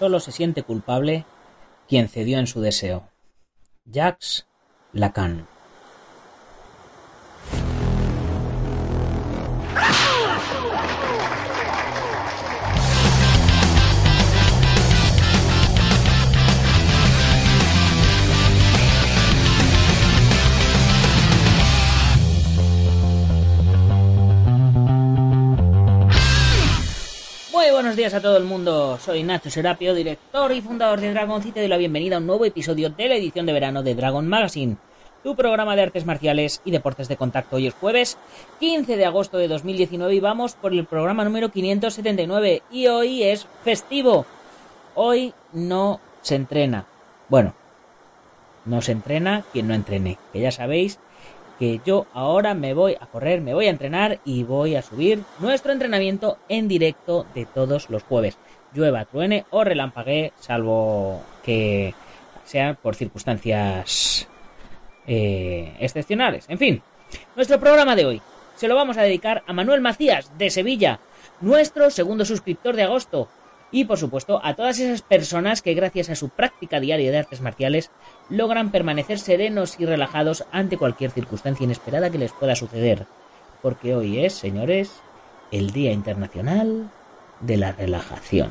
Solo se siente culpable quien cedió en su deseo. Jacques Lacan. Días a todo el mundo, soy Nacho Serapio, director y fundador de Dragon y doy la bienvenida a un nuevo episodio de la edición de verano de Dragon Magazine, tu programa de artes marciales y deportes de contacto. Hoy es jueves 15 de agosto de 2019 y vamos por el programa número 579 y hoy es festivo. Hoy no se entrena. Bueno, no se entrena quien no entrene, que ya sabéis que yo ahora me voy a correr, me voy a entrenar y voy a subir nuestro entrenamiento en directo de todos los jueves. Llueva, truene o relampaguee, salvo que sea por circunstancias eh, excepcionales. En fin, nuestro programa de hoy se lo vamos a dedicar a Manuel Macías de Sevilla, nuestro segundo suscriptor de agosto. Y por supuesto a todas esas personas que gracias a su práctica diaria de artes marciales logran permanecer serenos y relajados ante cualquier circunstancia inesperada que les pueda suceder. Porque hoy es, señores, el Día Internacional de la Relajación.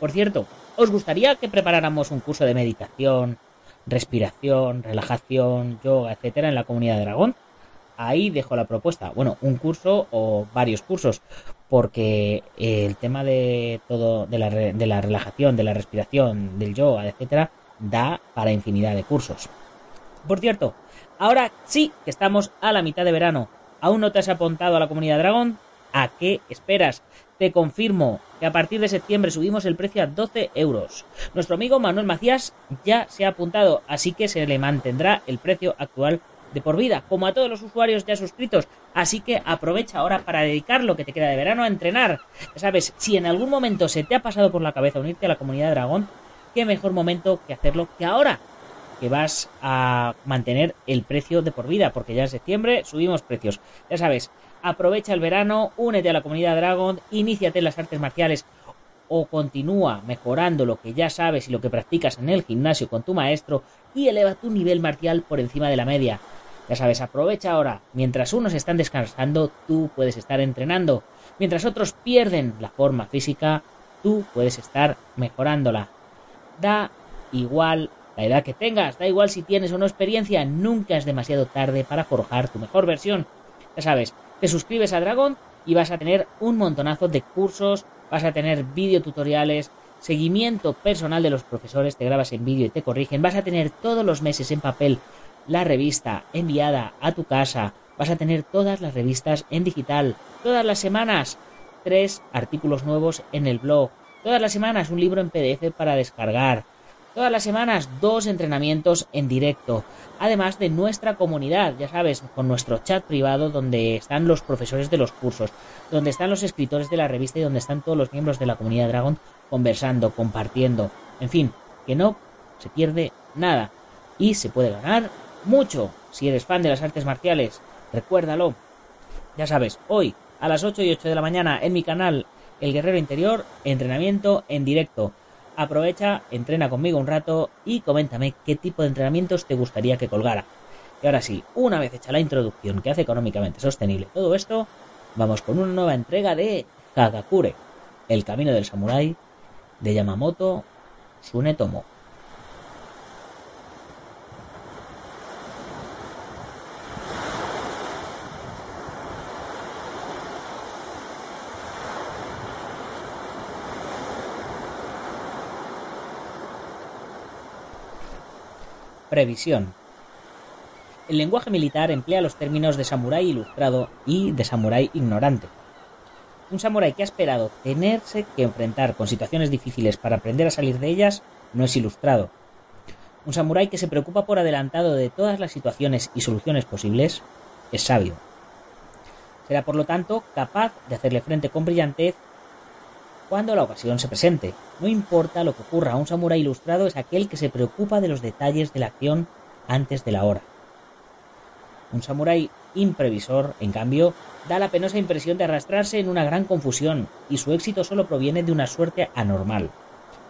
Por cierto, ¿os gustaría que preparáramos un curso de meditación, respiración, relajación, yoga, etcétera en la comunidad de Dragón? Ahí dejo la propuesta. Bueno, un curso o varios cursos, porque el tema de todo, de la, de la relajación, de la respiración, del yoga, etcétera, da para infinidad de cursos. Por cierto, ahora sí que estamos a la mitad de verano. ¿Aún no te has apuntado a la comunidad Dragón? ¿A qué esperas? Te confirmo que a partir de septiembre subimos el precio a 12 euros. Nuestro amigo Manuel Macías ya se ha apuntado, así que se le mantendrá el precio actual de por vida, como a todos los usuarios ya suscritos. Así que aprovecha ahora para dedicar lo que te queda de verano a entrenar. Ya sabes, si en algún momento se te ha pasado por la cabeza unirte a la comunidad Dragón, qué mejor momento que hacerlo que ahora que vas a mantener el precio de por vida, porque ya en septiembre subimos precios. Ya sabes, aprovecha el verano, únete a la comunidad Dragon, iníciate en las artes marciales o continúa mejorando lo que ya sabes y lo que practicas en el gimnasio con tu maestro y eleva tu nivel marcial por encima de la media. Ya sabes, aprovecha ahora. Mientras unos están descansando, tú puedes estar entrenando. Mientras otros pierden la forma física, tú puedes estar mejorándola. Da igual la edad que tengas, da igual si tienes o no experiencia, nunca es demasiado tarde para forjar tu mejor versión. Ya sabes, te suscribes a Dragon y vas a tener un montonazo de cursos, vas a tener videotutoriales, seguimiento personal de los profesores, te grabas en vídeo y te corrigen, vas a tener todos los meses en papel la revista enviada a tu casa, vas a tener todas las revistas en digital, todas las semanas. Tres artículos nuevos en el blog, todas las semanas un libro en PDF para descargar, todas las semanas dos entrenamientos en directo, además de nuestra comunidad, ya sabes, con nuestro chat privado donde están los profesores de los cursos, donde están los escritores de la revista y donde están todos los miembros de la comunidad Dragon conversando, compartiendo, en fin, que no se pierde nada. Y se puede ganar mucho si eres fan de las artes marciales. Recuérdalo. Ya sabes, hoy a las 8 y 8 de la mañana en mi canal El Guerrero Interior, entrenamiento en directo. Aprovecha, entrena conmigo un rato y coméntame qué tipo de entrenamientos te gustaría que colgara. Y ahora sí, una vez hecha la introducción que hace económicamente sostenible todo esto, vamos con una nueva entrega de Hagakure, el camino del samurái de Yamamoto Tsunetomo. Previsión. El lenguaje militar emplea los términos de samurái ilustrado y de samurái ignorante. Un samurái que ha esperado tenerse que enfrentar con situaciones difíciles para aprender a salir de ellas no es ilustrado. Un samurái que se preocupa por adelantado de todas las situaciones y soluciones posibles es sabio. Será por lo tanto capaz de hacerle frente con brillantez cuando la ocasión se presente. No importa lo que ocurra, un samurái ilustrado es aquel que se preocupa de los detalles de la acción antes de la hora. Un samurái imprevisor, en cambio, da la penosa impresión de arrastrarse en una gran confusión, y su éxito solo proviene de una suerte anormal.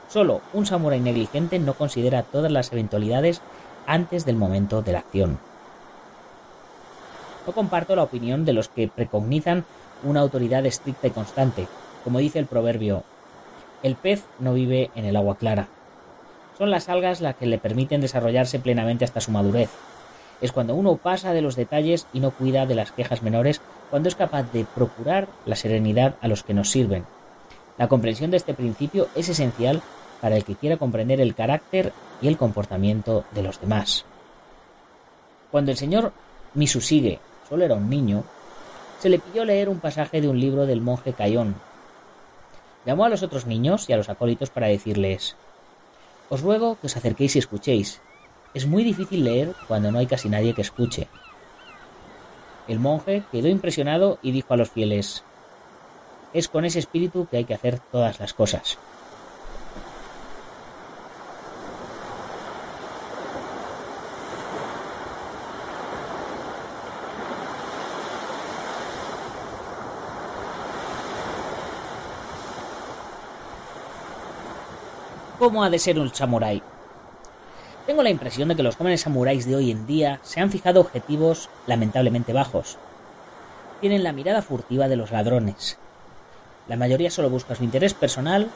Solo un samurái negligente no considera todas las eventualidades antes del momento de la acción. No comparto la opinión de los que precognizan una autoridad estricta y constante, como dice el proverbio, el pez no vive en el agua clara. Son las algas las que le permiten desarrollarse plenamente hasta su madurez. Es cuando uno pasa de los detalles y no cuida de las quejas menores, cuando es capaz de procurar la serenidad a los que nos sirven. La comprensión de este principio es esencial para el que quiera comprender el carácter y el comportamiento de los demás. Cuando el señor Misusige solo era un niño, se le pidió leer un pasaje de un libro del monje Cayón, Llamó a los otros niños y a los acólitos para decirles Os ruego que os acerquéis y escuchéis. Es muy difícil leer cuando no hay casi nadie que escuche. El monje quedó impresionado y dijo a los fieles Es con ese espíritu que hay que hacer todas las cosas. Cómo ha de ser un samurái. Tengo la impresión de que los jóvenes samuráis de hoy en día se han fijado objetivos lamentablemente bajos. Tienen la mirada furtiva de los ladrones. La mayoría solo busca su interés personal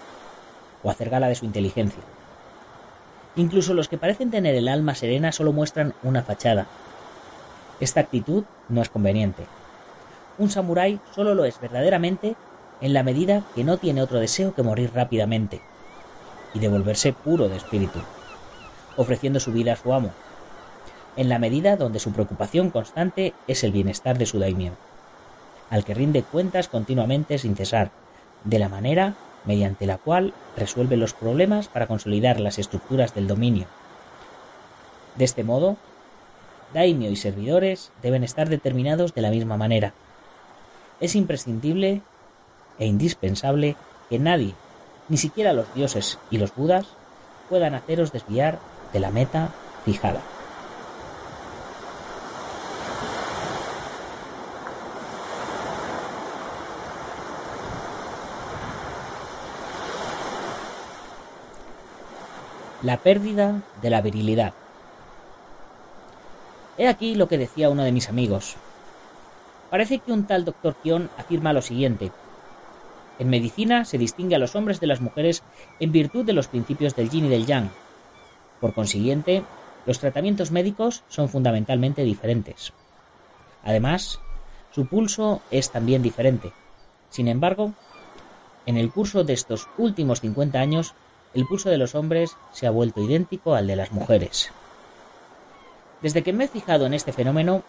o hacer gala de su inteligencia. Incluso los que parecen tener el alma serena solo muestran una fachada. Esta actitud no es conveniente. Un samurái solo lo es verdaderamente en la medida que no tiene otro deseo que morir rápidamente y de volverse puro de espíritu, ofreciendo su vida a su amo, en la medida donde su preocupación constante es el bienestar de su daimyo, al que rinde cuentas continuamente sin cesar, de la manera mediante la cual resuelve los problemas para consolidar las estructuras del dominio. De este modo, daimyo y servidores deben estar determinados de la misma manera. Es imprescindible e indispensable que nadie ni siquiera los dioses y los budas puedan haceros desviar de la meta fijada. La pérdida de la virilidad. He aquí lo que decía uno de mis amigos. Parece que un tal doctor Kion afirma lo siguiente. En medicina se distingue a los hombres de las mujeres en virtud de los principios del yin y del yang. Por consiguiente, los tratamientos médicos son fundamentalmente diferentes. Además, su pulso es también diferente. Sin embargo, en el curso de estos últimos 50 años, el pulso de los hombres se ha vuelto idéntico al de las mujeres. Desde que me he fijado en este fenómeno,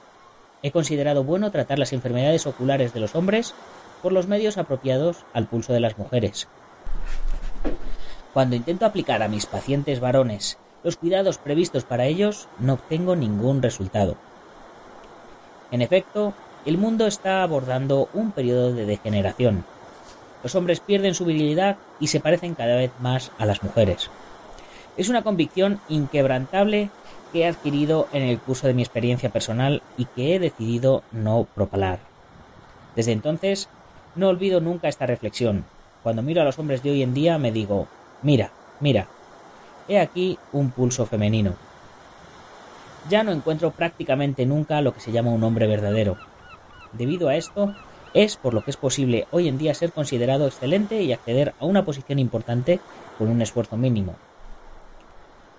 he considerado bueno tratar las enfermedades oculares de los hombres por los medios apropiados al pulso de las mujeres. Cuando intento aplicar a mis pacientes varones los cuidados previstos para ellos, no obtengo ningún resultado. En efecto, el mundo está abordando un periodo de degeneración. Los hombres pierden su virilidad y se parecen cada vez más a las mujeres. Es una convicción inquebrantable que he adquirido en el curso de mi experiencia personal y que he decidido no propalar. Desde entonces no olvido nunca esta reflexión. Cuando miro a los hombres de hoy en día me digo, mira, mira, he aquí un pulso femenino. Ya no encuentro prácticamente nunca lo que se llama un hombre verdadero. Debido a esto, es por lo que es posible hoy en día ser considerado excelente y acceder a una posición importante con un esfuerzo mínimo.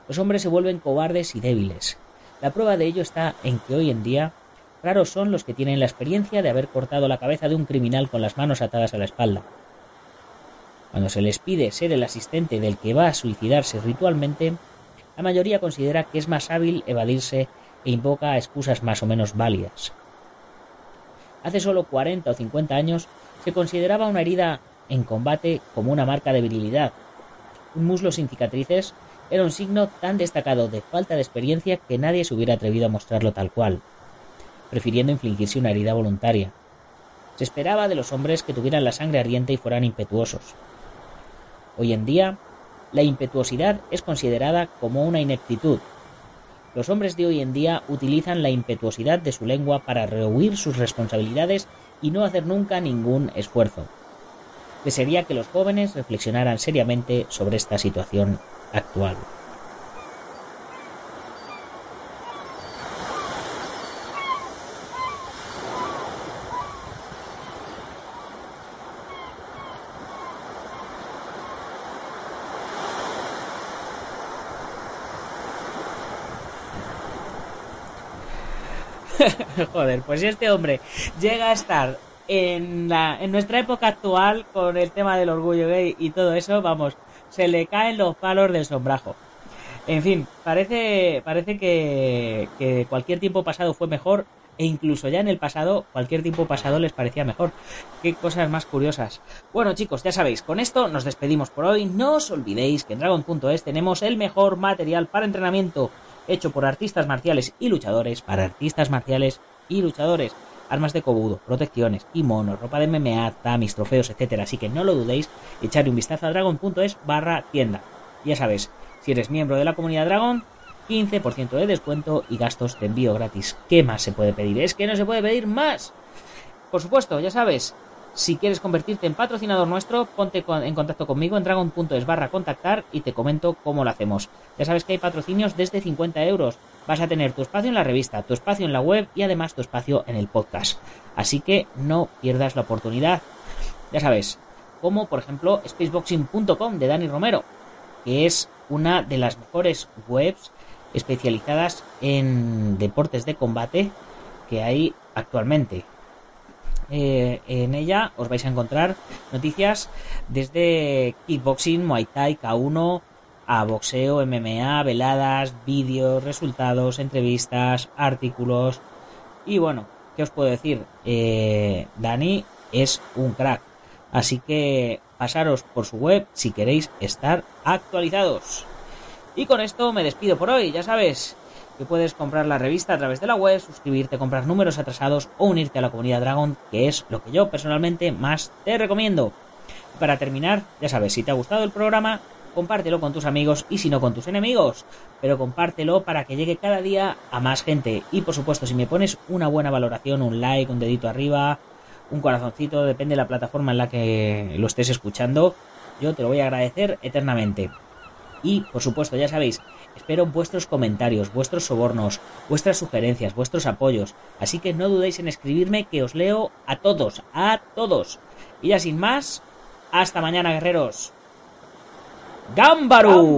Los hombres se vuelven cobardes y débiles. La prueba de ello está en que hoy en día Raros son los que tienen la experiencia de haber cortado la cabeza de un criminal con las manos atadas a la espalda. Cuando se les pide ser el asistente del que va a suicidarse ritualmente, la mayoría considera que es más hábil evadirse e invoca excusas más o menos válidas. Hace solo 40 o 50 años se consideraba una herida en combate como una marca de virilidad. Un muslo sin cicatrices era un signo tan destacado de falta de experiencia que nadie se hubiera atrevido a mostrarlo tal cual, prefiriendo infligirse una herida voluntaria. Se esperaba de los hombres que tuvieran la sangre ardiente y fueran impetuosos. Hoy en día, la impetuosidad es considerada como una ineptitud. Los hombres de hoy en día utilizan la impetuosidad de su lengua para rehuir sus responsabilidades y no hacer nunca ningún esfuerzo. Desearía que los jóvenes reflexionaran seriamente sobre esta situación actual. Joder, pues si este hombre llega a estar en, la, en nuestra época actual con el tema del orgullo gay y todo eso, vamos, se le caen los palos del sombrajo. En fin, parece, parece que, que cualquier tiempo pasado fue mejor e incluso ya en el pasado, cualquier tiempo pasado les parecía mejor. Qué cosas más curiosas. Bueno chicos, ya sabéis, con esto nos despedimos por hoy. No os olvidéis que en Dragon.es tenemos el mejor material para entrenamiento hecho por artistas marciales y luchadores para artistas marciales y luchadores. Armas de cobudo, protecciones, kimonos, ropa de MMA, tamis, trofeos, etcétera. Así que no lo dudéis, echarle un vistazo a dragon.es barra tienda. Ya sabes, si eres miembro de la comunidad Dragon, 15% de descuento y gastos de envío gratis. ¿Qué más se puede pedir? Es que no se puede pedir más. Por supuesto, ya sabes, si quieres convertirte en patrocinador nuestro, ponte en contacto conmigo en dragon.es barra contactar y te comento cómo lo hacemos. Ya sabes que hay patrocinios desde 50 euros. Vas a tener tu espacio en la revista, tu espacio en la web y además tu espacio en el podcast. Así que no pierdas la oportunidad. Ya sabes, como por ejemplo spaceboxing.com de Dani Romero, que es una de las mejores webs especializadas en deportes de combate que hay actualmente. Eh, en ella os vais a encontrar noticias desde kickboxing, muay thai, K1, a boxeo, MMA, veladas, vídeos, resultados, entrevistas, artículos. Y bueno, ¿qué os puedo decir? Eh, Dani es un crack. Así que pasaros por su web si queréis estar actualizados. Y con esto me despido por hoy, ya sabes que puedes comprar la revista a través de la web, suscribirte, comprar números atrasados o unirte a la comunidad Dragon, que es lo que yo personalmente más te recomiendo. Para terminar, ya sabes, si te ha gustado el programa, compártelo con tus amigos y si no con tus enemigos, pero compártelo para que llegue cada día a más gente. Y por supuesto, si me pones una buena valoración, un like, un dedito arriba, un corazoncito, depende de la plataforma en la que lo estés escuchando, yo te lo voy a agradecer eternamente. Y, por supuesto, ya sabéis, espero vuestros comentarios, vuestros sobornos, vuestras sugerencias, vuestros apoyos. Así que no dudéis en escribirme que os leo a todos, a todos. Y ya sin más, hasta mañana, guerreros. ¡Gámbaro!